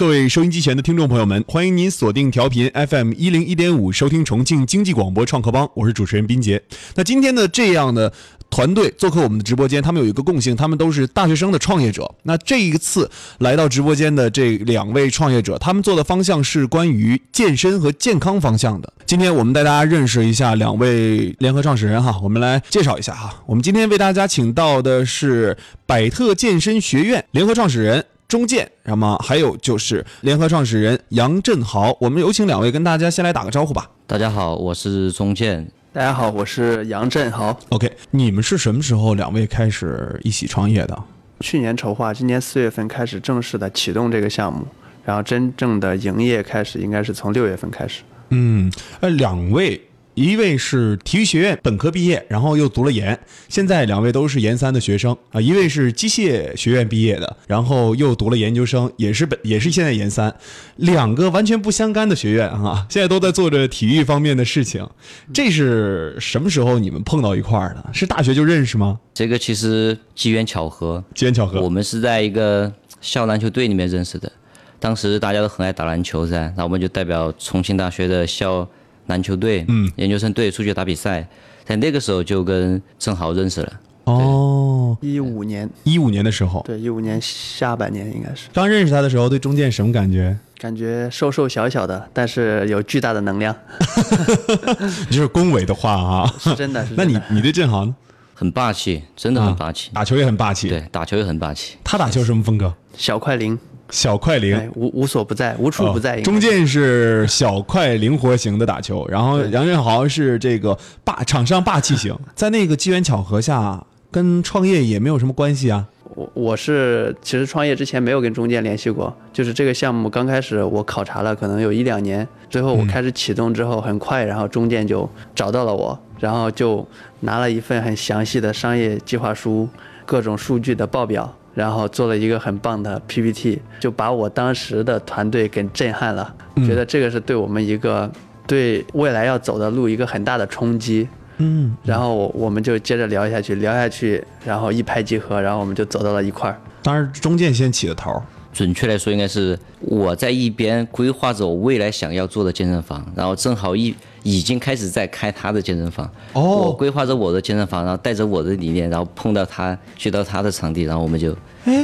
各位收音机前的听众朋友们，欢迎您锁定调频 FM 一零一点五，收听重庆经济广播创客帮，我是主持人斌杰。那今天的这样的团队做客我们的直播间，他们有一个共性，他们都是大学生的创业者。那这一次来到直播间的这两位创业者，他们做的方向是关于健身和健康方向的。今天我们带大家认识一下两位联合创始人哈，我们来介绍一下哈。我们今天为大家请到的是百特健身学院联合创始人。钟健，那么还有就是联合创始人杨振豪，我们有请两位跟大家先来打个招呼吧。大家好，我是钟健。大家好，我是杨振豪。OK，你们是什么时候两位开始一起创业的？去年筹划，今年四月份开始正式的启动这个项目，然后真正的营业开始应该是从六月份开始。嗯，呃，两位。一位是体育学院本科毕业，然后又读了研，现在两位都是研三的学生啊。一位是机械学院毕业的，然后又读了研究生，也是本也是现在研三，两个完全不相干的学院啊，现在都在做着体育方面的事情。这是什么时候你们碰到一块儿的？是大学就认识吗？这个其实机缘巧合，机缘巧合。我们是在一个校篮球队里面认识的，当时大家都很爱打篮球噻，那我们就代表重庆大学的校。篮球队，嗯，研究生队出去打比赛，在那个时候就跟郑豪认识了。哦，一五年，一五年的时候，对，一五年下半年应该是。刚认识他的时候，对中建什么感觉？感觉瘦瘦小小的，但是有巨大的能量。就是恭维的话啊，是真的。那你你对郑豪呢？很霸气，真的很霸气，打球也很霸气。对，打球也很霸气。他打球什么风格？小快灵。小快灵，无无所不在，无处不在。中间是小快灵活型的打球，然后杨振豪是这个霸场上霸气型。在那个机缘巧合下，跟创业也没有什么关系啊。我我是其实创业之前没有跟中间联系过，就是这个项目刚开始我考察了，可能有一两年，最后我开始启动之后，很快，然后中间就找到了我，然后就拿了一份很详细的商业计划书，各种数据的报表。然后做了一个很棒的 PPT，就把我当时的团队给震撼了，觉得这个是对我们一个对未来要走的路一个很大的冲击。嗯，然后我我们就接着聊下去，聊下去，然后一拍即合，然后我们就走到了一块儿。当然，中间先起的头。准确来说，应该是我在一边规划着我未来想要做的健身房，然后正好一。已经开始在开他的健身房，我规划着我的健身房，然后带着我的理念，然后碰到他，去到他的场地，然后我们就，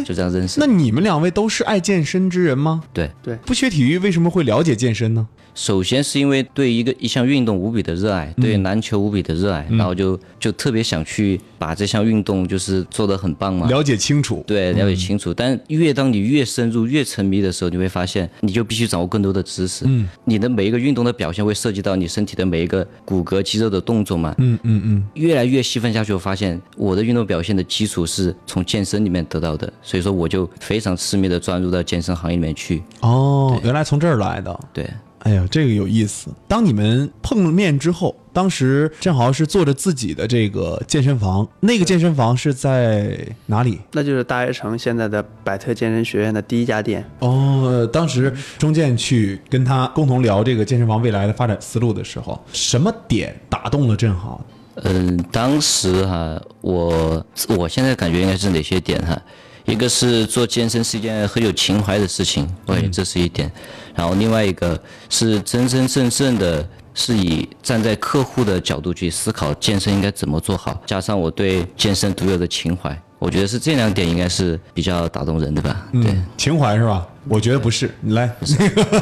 就这样认识。那你们两位都是爱健身之人吗？对对，不学体育为什么会了解健身呢？首先是因为对一个一项运动无比的热爱，对篮球无比的热爱，然后就就特别想去把这项运动就是做得很棒嘛，了解清楚。对，了解清楚。但越当你越深入、越沉迷的时候，你会发现，你就必须掌握更多的知识。嗯，你的每一个运动的表现会涉及到你身体的每一个骨骼、肌肉的动作嘛。嗯嗯嗯。越来越细分下去，我发现我的运动表现的基础是从健身里面得到的，所以说我就非常痴迷的钻入到健身行业里面去。哦，原来从这儿来的。对。哎呀，这个有意思。当你们碰了面之后，当时正好是做着自己的这个健身房，那个健身房是在哪里？那就是大悦城现在的百特健身学院的第一家店。哦，当时钟健去跟他共同聊这个健身房未来的发展思路的时候，什么点打动了正好？嗯，当时哈，我我现在感觉应该是哪些点哈？一个是做健身是一件很有情怀的事情，对，这是一点。然后另外一个是真真正正的，是以站在客户的角度去思考健身应该怎么做好，加上我对健身独有的情怀。我觉得是这两点应该是比较打动人的吧？对，情怀是吧？我觉得不是，你来，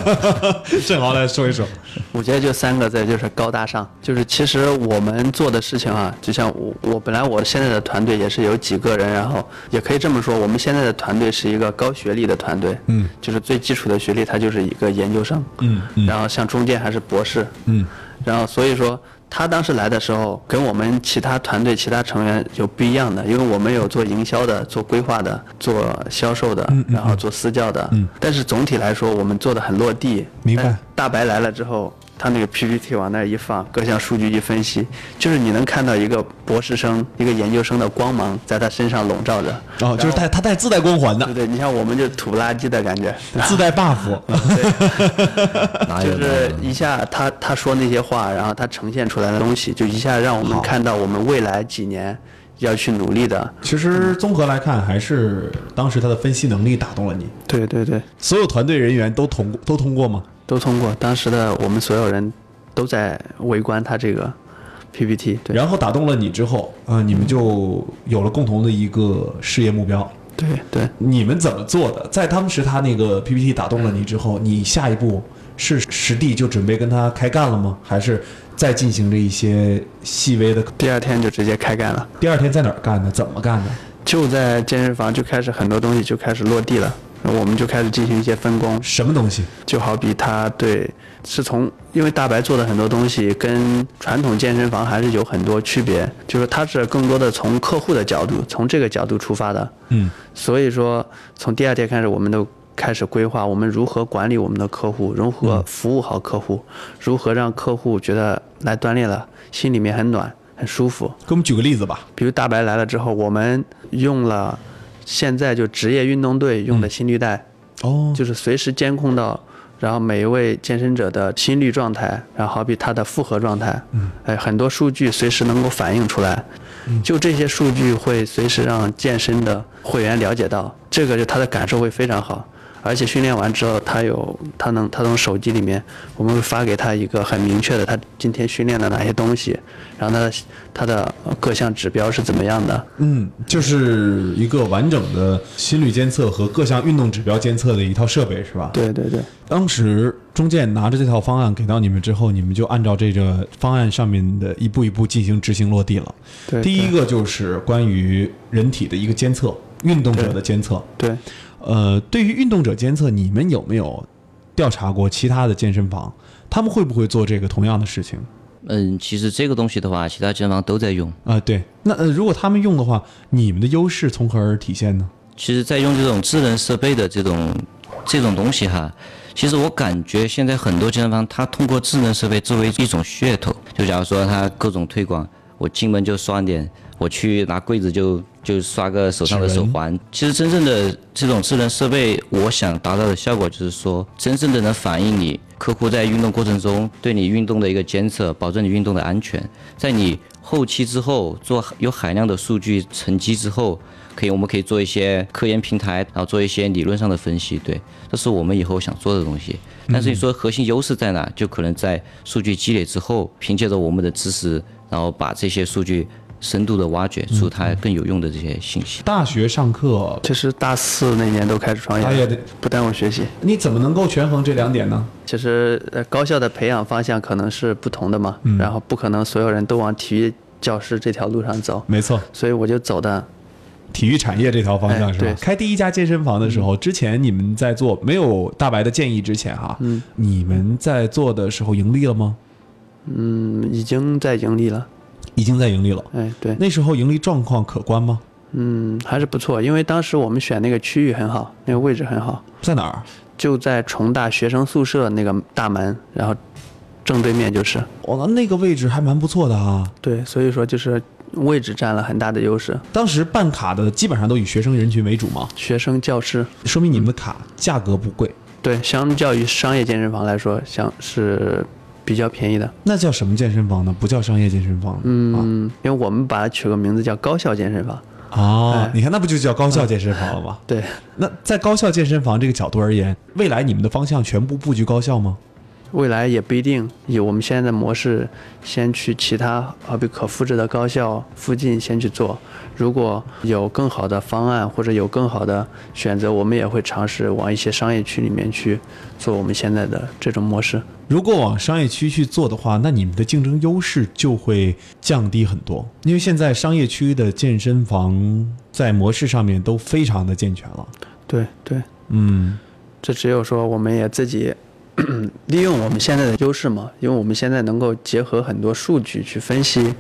正好来说一说。我觉得就三个字，就是高大上。就是其实我们做的事情啊，就像我我本来我现在的团队也是有几个人，然后也可以这么说，我们现在的团队是一个高学历的团队。嗯。就是最基础的学历，他就是一个研究生。嗯。然后像中介还是博士。嗯。然后所以说。他当时来的时候，跟我们其他团队其他成员有不一样的，因为我们有做营销的、做规划的、做销售的，然后做私教的。但是总体来说，我们做的很落地。明白。大白来了之后。他那个 PPT 往那一放，各项数据一分析，就是你能看到一个博士生、一个研究生的光芒在他身上笼罩着。哦，就是带他带自带光环的。对对，你像我们就土不拉几的感觉，自带 buff。就是一下他他说那些话，然后他呈现出来的东西，就一下让我们看到我们未来几年要去努力的。其实综合来看，还是当时他的分析能力打动了你。对对对，所有团队人员都通都通过吗？都通过。当时的我们所有人都在围观他这个 PPT。对然后打动了你之后，啊、你们就有了共同的一个事业目标。对对，你们怎么做的？在当时他那个 PPT 打动了你之后，你下一步是实地就准备跟他开干了吗？还是再进行着一些细微的？第二天就直接开干了，第二天在哪儿干的？怎么干的？就在健身房就开始很多东西就开始落地了，我们就开始进行一些分工。什么东西？就好比他对是从，因为大白做的很多东西跟传统健身房还是有很多区别，就是他是更多的从客户的角度，从这个角度出发的。嗯，所以说从第二天开始，我们都开始规划我们如何管理我们的客户，如何服务好客户，如何让客户觉得来锻炼了心里面很暖很舒服。给我们举个例子吧。比如大白来了之后，我们用了现在就职业运动队用的心率带。哦，就是随时监控到，然后每一位健身者的心率状态，然后好比他的负荷状态，嗯，哎，很多数据随时能够反映出来，就这些数据会随时让健身的会员了解到，这个就他的感受会非常好。而且训练完之后，他有他能他从手机里面，我们会发给他一个很明确的，他今天训练了哪些东西，然后他的他的各项指标是怎么样的，嗯，就是一个完整的心率监测和各项运动指标监测的一套设备，是吧？。对对对，当时中建拿着这套方案给到你们之后，你们就按照这个方案上面的一步一步进行执行落地了。对第一个就是关于人体的一个监测，运动者的监测。对。呃，对于运动者监测，你们有没有调查过其他的健身房？他们会不会做这个同样的事情？嗯，其实这个东西的话，其他健身房都在用。啊、对。那呃，如果他们用的话，你们的优势从何而体现呢？其实，在用这种智能设备的这种这种东西哈，其实我感觉现在很多健身房，它通过智能设备作为一种噱头。就假如说它各种推广，我进门就刷点，我去拿柜子就就刷个手上的手环。其实真正的这种智能设备，我想达到的效果就是说，真正的能反映你客户在运动过程中对你运动的一个监测，保证你运动的安全。在你后期之后做有海量的数据沉积之后，可以我们可以做一些科研平台，然后做一些理论上的分析。对，这是我们以后想做的东西。但是你说核心优势在哪？就可能在数据积累之后，凭借着我们的知识，然后把这些数据深度的挖掘出它更有用的这些信息。大学上课，其实大四那年都开始创业不耽误学习。你怎么能够权衡这两点呢？其实呃，高校的培养方向可能是不同的嘛，然后不可能所有人都往体育教师这条路上走，没错，所以我就走的体育产业这条方向是吧？开第一家健身房的时候，之前你们在做没有大白的建议之前哈，嗯你们在做的时候盈利了吗？嗯，已经在盈利了，已经在盈利了。哎，对，那时候盈利状况可观吗？嗯，还是不错，因为当时我们选那个区域很好，那个位置很好，在哪儿？就在重大学生宿舍那个大门，然后正对面就是，哦，那那个位置还蛮不错的啊。对，所以说就是位置占了很大的优势，当时办卡的基本上都以学生人群为主嘛，学生教师，说明你们的卡价格不贵。对，相较于商业健身房来说，像是比较便宜的。那叫什么健身房呢？不叫商业健身房。嗯，因为我们把它取个名字叫高校健身房。哦哎，你看那不就叫高校健身房了吗？对，那在高校健身房这个角度而言，未来你们的方向全部布局高校吗？未来也不一定。以我们现在的模式，先去其他好比可复制的高校附近先去做。如果有更好的方案或者有更好的选择，我们也会尝试往一些商业区里面去做我们现在的这种模式。如果往商业区去做的话，那你们的竞争优势就会降低很多，因为现在商业区的健身房在模式上面都非常的健全了。对对，嗯，这只有说我们也自己 利用我们现在的优势嘛，因为我们现在能够结合很多数据去分析，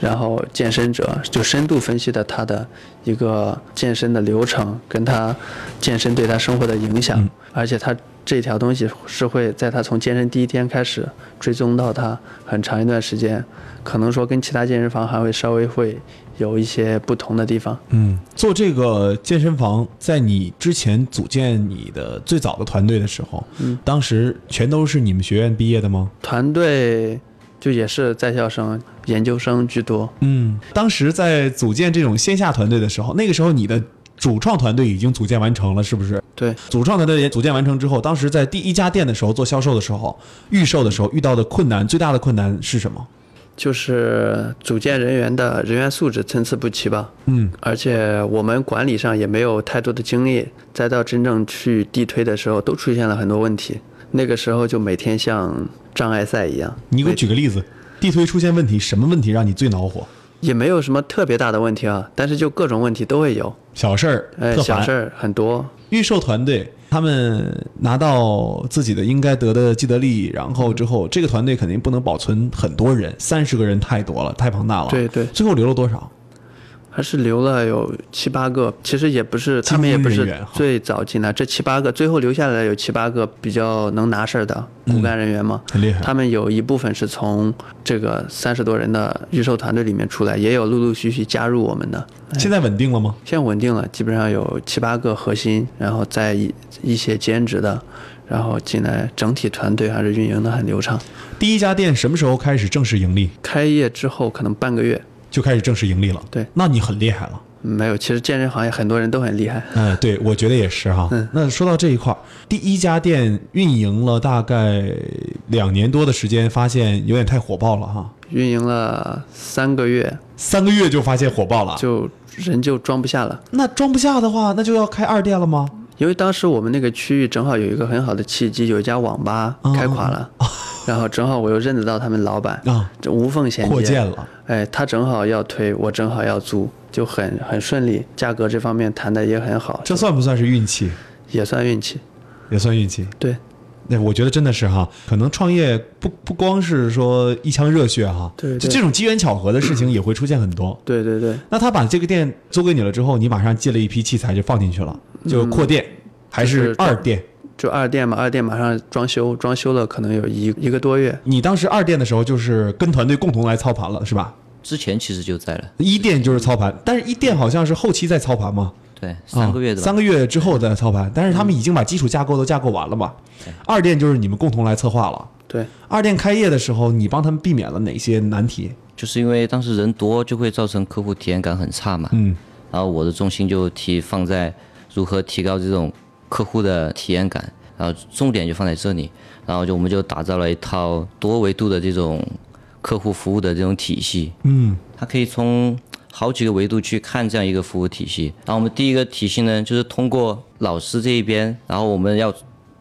然后健身者就深度分析的他的一个健身的流程，跟他健身对他生活的影响，而且他这条东西是会在他从健身第一天开始追踪到他很长一段时间，可能说跟其他健身房还会稍微会有一些不同的地方。嗯，做这个健身房，在你之前组建你的最早的团队的时候，嗯，当时全都是你们学院毕业的吗？团队就也是在校生，研究生居多。嗯，当时在组建这种线下团队的时候，那个时候你的主创团队已经组建完成了，是不是？对，主创团队也组建完成之后，当时在第一家店的时候做销售的时候，预售的时候遇到的困难，最大的困难是什么？就是组建人员的人员素质参差不齐吧。嗯，而且我们管理上也没有太多的精力，再到真正去地推的时候，都出现了很多问题。那个时候就每天像障碍赛一样。你给我举个例子，地推出现问题，什么问题让你最恼火？也没有什么特别大的问题啊，但是就各种问题都会有。小事儿，哎，特烦小事。儿很多。预售团队他们拿到自己的应该得的既得利益，然后之后这个团队肯定不能保存很多人，三十个人太多了，太庞大了。对对最后留了多少？还是留了有七八个，其实也不是，他们也不是最早进来，这七八个最后留下来有七八个比较能拿事儿的骨干人员嘛，很厉害。他们有一部分是从这个三十多人的预售团队里面出来，也有陆陆续续加入我们的，现在稳定了吗？现在稳定了，基本上有七八个核心，然后再一一些兼职的，然后进来，整体团队还是运营的很流畅。第一家店什么时候开始正式盈利？开业之后可能半个月，就开始正式盈利了。对，那你很厉害了。没有，其实健身行业很多人都很厉害。嗯，对，我觉得也是哈。嗯那说到这一块儿，第一家店运营了大概两年多的时间，发现有点太火爆了哈。运营了三个月，三个月就发现火爆了，就人就装不下了。那装不下的话，那就要开二店了吗？因为当时我们那个区域正好有一个很好的契机，有一家网吧开垮了，然后正好我又认得到他们老板，啊，这无缝衔接，扩建了。哎，他正好要推，我正好要租，就很很顺利，价格这方面谈的也很好，这算不算是运气？也算运气。也算运气。对那我觉得真的是哈，可能创业不不光是说一腔热血哈，对对就这种机缘巧合的事情也会出现很多。对对对，那他把这个店租给你了之后，你马上借了一批器材就放进去了，就扩店，还嗯就是是二店？就二店嘛，二店马上装修，装修了可能有一一个多月。你当时二店的时候就是跟团队共同来操盘了，是吧？之前其实就在了，一店就是操盘，但是一店好像是后期在操盘吗？对，三个月的三个月之后再操盘，但是他们已经把基础架构都架构完了嘛。二店就是你们共同来策划了。对，二店开业的时候，你帮他们避免了哪些难题？就是因为当时人多，就会造成客户体验感很差嘛。嗯，然后我的重心就提放在如何提高这种客户的体验感，然后重点就放在这里，然后就我们就打造了一套多维度的这种客户服务的这种体系。嗯，它可以从好几个维度去看这样一个服务体系。然后我们第一个体系呢，就是通过老师这一边，然后我们要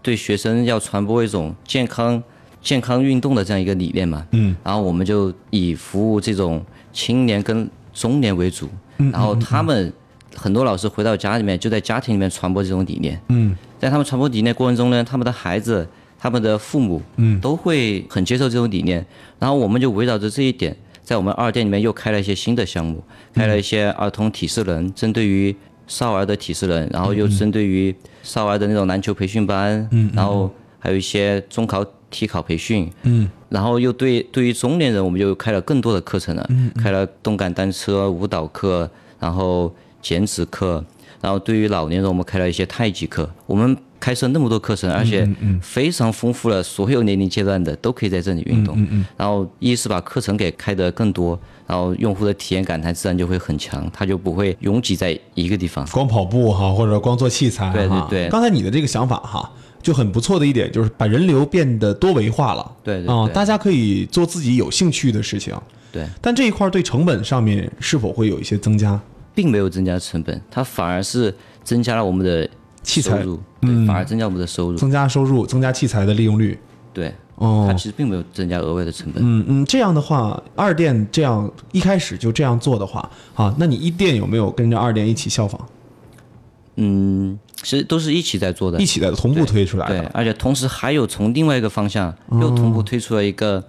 对学生要传播一种健康、健康运动的这样一个理念嘛。嗯。然后我们就以服务这种青年跟中年为主，然后他们很多老师回到家里面就在家庭里面传播这种理念。嗯。在他们传播理念过程中呢，他们的孩子、他们的父母，嗯，都会很接受这种理念。然后我们就围绕着这一点，在我们二店里面又开了一些新的项目，开了一些儿童体适能，针对于少儿的体适能，然后又针对于少儿的那种篮球培训班，嗯，然后还有一些中考体考培训，嗯，然后又对对于中年人，我们就开了更多的课程了，开了动感单车、舞蹈课，然后减脂课，然后对于老年人，我们开了一些太极课。我们开设那么多课程，而且非常丰富了，所有年龄阶段的都可以在这里运动。然后一是把课程给开得更多，然后用户的体验感它自然就会很强，它就不会拥挤在一个地方。光跑步哈，或者光做器材。对对对刚才你的这个想法哈，就很不错的一点就是把人流变得多维化了。对大家可以做自己有兴趣的事情。对，但这一块对成本上面是否会有一些增加？并没有增加成本，它反而是增加了我们的器材收入，对，反而增加我们的收入。增加收入，增加器材的利用率。对，哦它其实并没有增加额外的成本。嗯嗯，这样的话，二店这样一开始就这样做的话，啊，那你一店有没有跟着二店一起效仿，嗯，其实都是一起在做的一。起在同步推出来对的？，而且同时还有从另外一个方向又同步推出了一个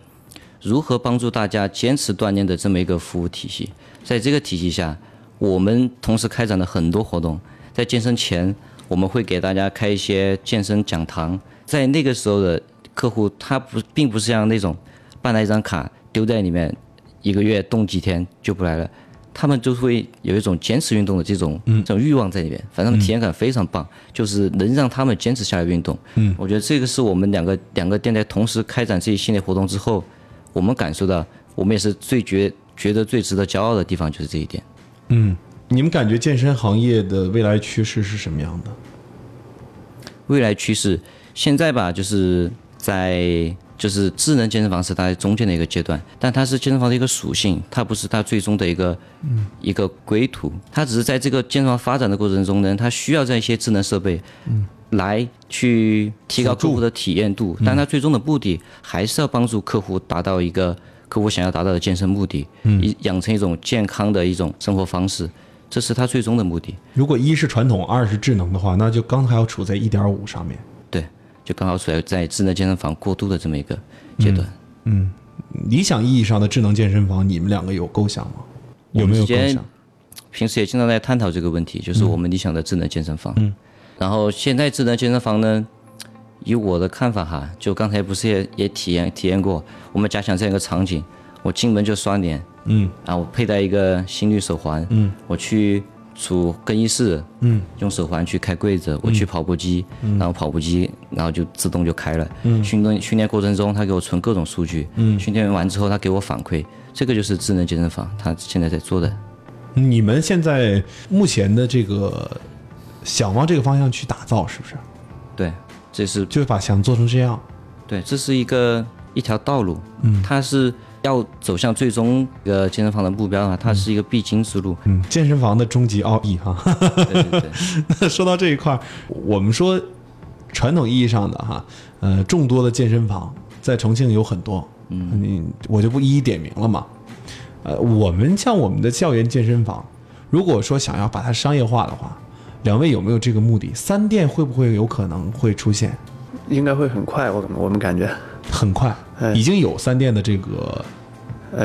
如何帮助大家坚持锻炼的这么一个服务体系。在这个体系下，我们同时开展了很多活动。在健身前，我们会给大家开一些健身讲堂。在那个时候的客户，他不并不是像那种办了一张卡丢在里面，一个月动几天就不来了。他们就会有一种坚持运动的这种、这种欲望在里面，反正体验感非常棒，就是能让他们坚持下来运动。嗯，我觉得这个是我们两个两个店在同时开展这一系列活动之后，我们感受到我们也是最觉觉得最值得骄傲的地方就是这一点。嗯，你们感觉健身行业的未来趋势是什么样的？未来趋势现在吧，就是在就是智能健身房是它中间的一个阶段，但它是健身房的一个属性，它不是它最终的一个、一个归途。它只是在这个健身房发展的过程中呢，它需要这样一些智能设备，来去提高客户的体验度，但它最终的目的还是要帮助客户达到一个客户想要达到的健身目的，嗯养成一种健康的一种生活方式，这是他最终的目的。如果一是传统，二是智能的话，那就刚好要处在一点五上面。对，就刚好处在在智能健身房过渡的这么一个阶段。嗯理想意义上的智能健身房，你们两个有构想吗？有没有构想？平时也经常在探讨这个问题，就是我们理想的智能健身房。嗯，然后现在智能健身房呢，以我的看法哈，就刚才不是也也体验体验过，我们假想这样一个场景，我进门就刷脸，嗯，然后我佩戴一个心率手环，嗯，我去储更衣室，嗯，用手环去开柜子，我去跑步机，然后跑步机然后就自动就开了，嗯，训练训练过程中他给我存各种数据，嗯，训练完之后他给我反馈，这个就是智能健身房他现在在做的。你们现在目前的这个想往这个方向去打造，是不是？对，这是就是把墙做成这样。对，这是一个一条道路，嗯，它是要走向最终一个健身房的目标的话，它是一个必经之路。嗯，健身房的终极奥义哈。对对对，那说到这一块儿，我们说传统意义上的哈，呃，众多的健身房在重庆有很多，嗯，你我就不一一点名了嘛。呃，我们像我们的校园健身房，如果说想要把它商业化的话，两位有没有这个目的？三店会不会有可能会出现？应该会很快，我我们感觉，很快，哎已经有三店的这个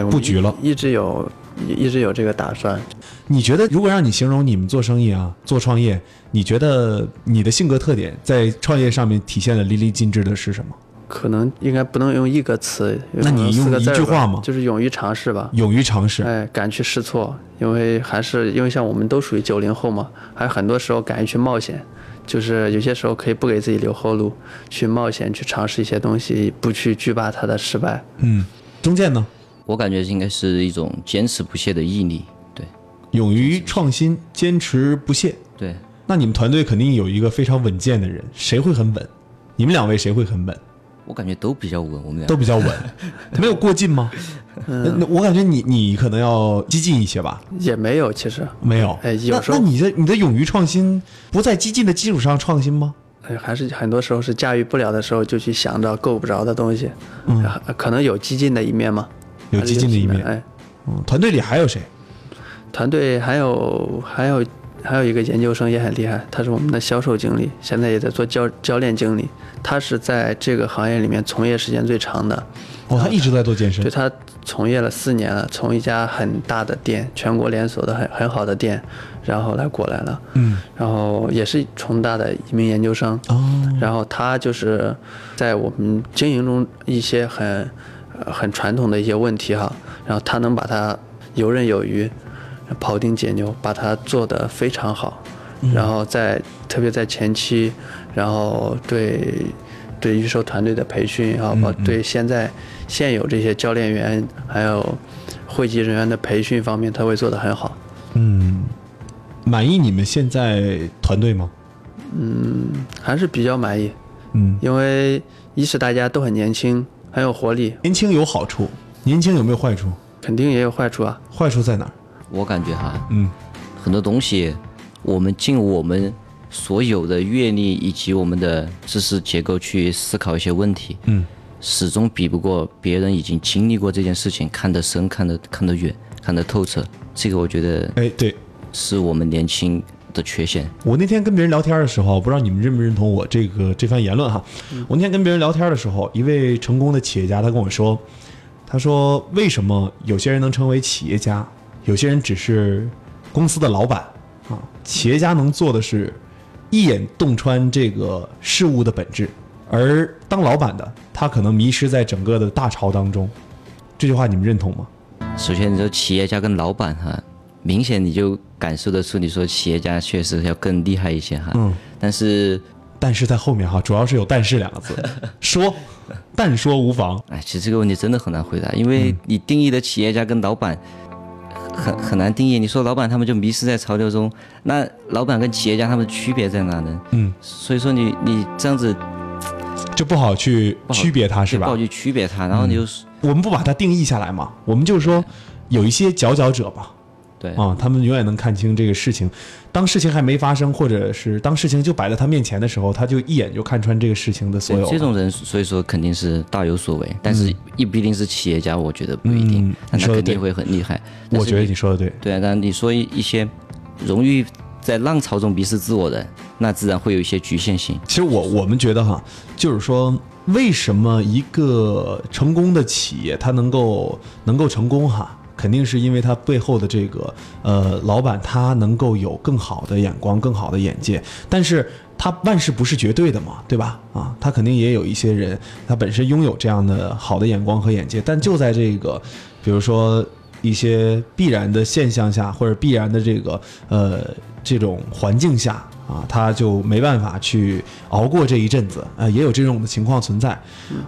布局了一一直有一一直有这个打算。你觉得，如果让你形容你们做生意啊，做创业，你觉得你的性格特点在创业上面体现的淋漓尽致的是什么？可能应该不能用一个词，那你用一句话吗就是勇于尝试吧。勇于尝试。哎，敢去试错，因为还是因为像我们都属于九零后嘛，还很多时候敢于去冒险，就是有些时候可以不给自己留后路，去冒险去尝试一些东西，不去惧怕它的失败。嗯，中建呢？我感觉应该是一种坚持不懈的毅力。对勇于创新，坚持不懈。对，那你们团队肯定有一个非常稳健的人，谁会很稳？你们两位谁会很稳？我感觉都比较稳，我们俩都比较稳，没有过劲吗？嗯那我感觉你你可能要激进一些吧？也没有，其实，没有。哎有时候那那你的你的勇于创新，不在激进的基础上创新吗？哎，还是很多时候是驾驭不了的时候，就去想着够不着的东西，嗯，可能有激进的一面吗，有激进的一面。哎，嗯，团队里还有谁？团队还有还有还有一个研究生也很厉害，他是我们的销售经理，现在也在做教教练经理。他是在这个行业里面从业时间最长的，哦，他一直在做健身对。他从业了四年了，从一家很大的店，全国连锁的很很好的店，然后来过来了，嗯，然后也是重大的一名研究生，哦，然后他就是在我们经营中一些很呃很传统的一些问题哈，然后他能把它游刃有余，庖丁解牛，把它做得非常好，然后在特别在前期，然后对对预售团队的培训也好，对现在现有这些教练员还有会籍人员的培训方面，他会做得很好。嗯，满意你们现在团队吗？嗯还是比较满意，嗯，因为一是大家都很年轻，很有活力，年轻有好处，年轻有没有坏处？肯定也有坏处啊。坏处在哪儿？我感觉哈，嗯，很多东西，我们尽我们所有的阅历以及我们的知识结构去思考一些问题，嗯，始终比不过别人已经经历过这件事情，看得深、看得看得远、看得透彻。这个我觉得哎，对是我们年轻的缺陷。我那天跟别人聊天的时候，不知道你们认不认同我这个这番言论哈。我那天跟别人聊天的时候，一位成功的企业家他跟我说，他说为什么有些人能成为企业家，有些人只是公司的老板啊？企业家能做的是一眼洞穿这个事物的本质，而当老板的他可能迷失在整个的大潮当中。这句话你们认同吗？首先，你说企业家跟老板哈，明显你就感受得出，你说企业家确实要更厉害一些哈。嗯。但是但是在后面哈，主要是有“但是”两个字，说但说无妨。哎，其实这个问题真的很难回答，因为你定义的企业家跟老板很很难定义。你说老板他们就迷失在潮流中，那老板跟企业家他们的区别在哪呢？嗯，所以说你你这样子就不好去区别它是吧不好？去区别它，然后你就、我们不把它定义下来嘛，我们就是说有一些佼佼者吧，对啊，他们永远能看清这个事情。当事情还没发生，或者是当事情就摆在他面前的时候，他就一眼就看穿这个事情的所有这种人，所以说肯定是大有所为，但是也不一定是企业家，我觉得不一定，嗯但他肯定会很厉害。我觉得你你说的对。对啊，但你说一一些容易在浪潮中迷失自我的，那自然会有一些局限性。其实我我们觉得哈，就是说，为什么一个成功的企业它能够能够成功哈？肯定是因为他背后的这个呃老板他能够有更好的眼光、更好的眼界，但是他万事不是绝对的嘛，对吧？啊，他肯定也有一些人他本身拥有这样的好的眼光和眼界，但就在这个比如说一些必然的现象下，或者必然的这个呃这种环境下啊，他就没办法去熬过这一阵子，呃，也有这种的情况存在。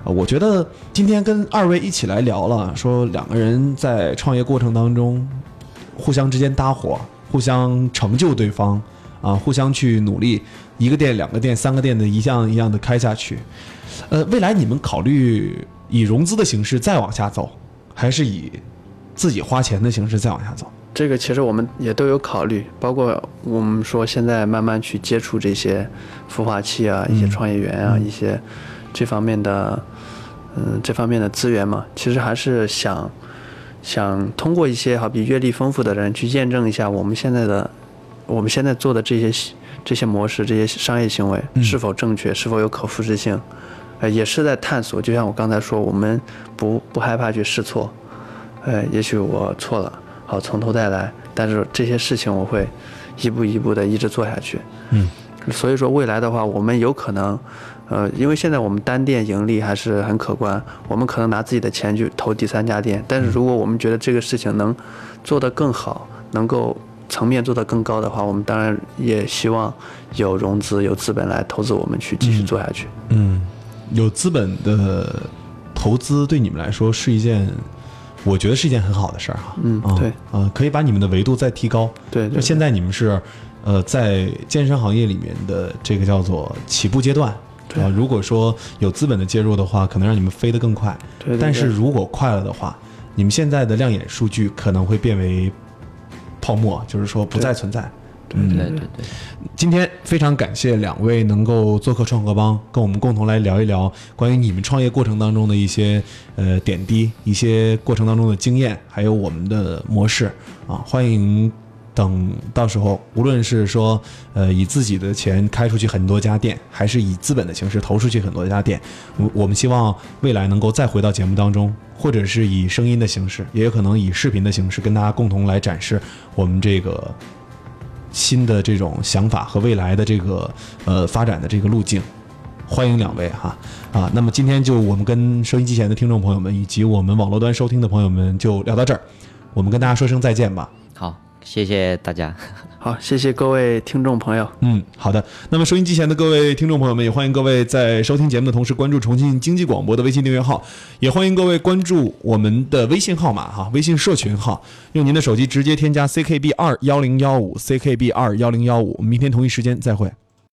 呃我觉得今天跟二位一起来聊了，说两个人在创业过程当中互相之间搭伙，互相成就对方啊，互相去努力，一个店、两个店、三个店的一项一样的开下去。呃，未来你们考虑以融资的形式再往下走，还是以自己花钱的形式再往下走？这个其实我们也都有考虑，包括我们说现在慢慢去接触这些孵化器啊、一些创业园啊、一些这方面的，嗯，这方面的资源嘛，其实还是想想通过一些好比阅历丰富的人去验证一下我们现在的我们现在做的这些这些模式、这些商业行为是否正确，是否有可复制性，呃，也是在探索。就像我刚才说，我们不不害怕去试错，呃，也许我错了，好从头再来。但是这些事情我会一步一步的一直做下去。嗯，所以说未来的话，我们有可能，呃，因为现在我们单店盈利还是很可观，我们可能拿自己的钱去投第三家店。但是如果我们觉得这个事情能做得更好，能够层面做得更高的话，我们当然也希望有融资、有资本来投资我们去继续做下去。嗯，有资本的投资对你们来说是一件，我觉得是一件很好的事儿哈。啊嗯对，啊，可以把你们的维度再提高。对对就现在你们是，呃，在健身行业里面的这个叫做起步阶段。对啊，如果说有资本的介入的话，可能让你们飞得更快。对对但是如果快了的话，你们现在的亮眼数据可能会变为泡沫，就是说不再存在。对对对，今天非常感谢两位能够做客创客帮，跟我们共同来聊一聊关于你们创业过程当中的一些呃点滴，一些过程当中的经验，还有我们的模式啊。欢迎等到时候，无论是说呃以自己的钱开出去很多家店，还是以资本的形式投出去很多家店，我我们希望未来能够再回到节目当中，或者是以声音的形式，也有可能以视频的形式，跟大家共同来展示我们这个。新的这种想法和未来的这个呃发展的这个路径，欢迎两位哈啊。那么今天就我们跟收音机前的听众朋友们以及我们网络端收听的朋友们就聊到这儿，我们跟大家说声再见吧。好，谢谢大家。好，谢谢各位听众朋友。嗯，好的。那么收音机前的各位听众朋友们，也欢迎各位在收听节目的同时关注重庆经济广播的微信订阅号，也欢迎各位关注我们的微信号码哈，微信社群号，用您的手机直接添加 CKB 二幺零幺五 CKB 二幺零幺五，明天同一时间再会。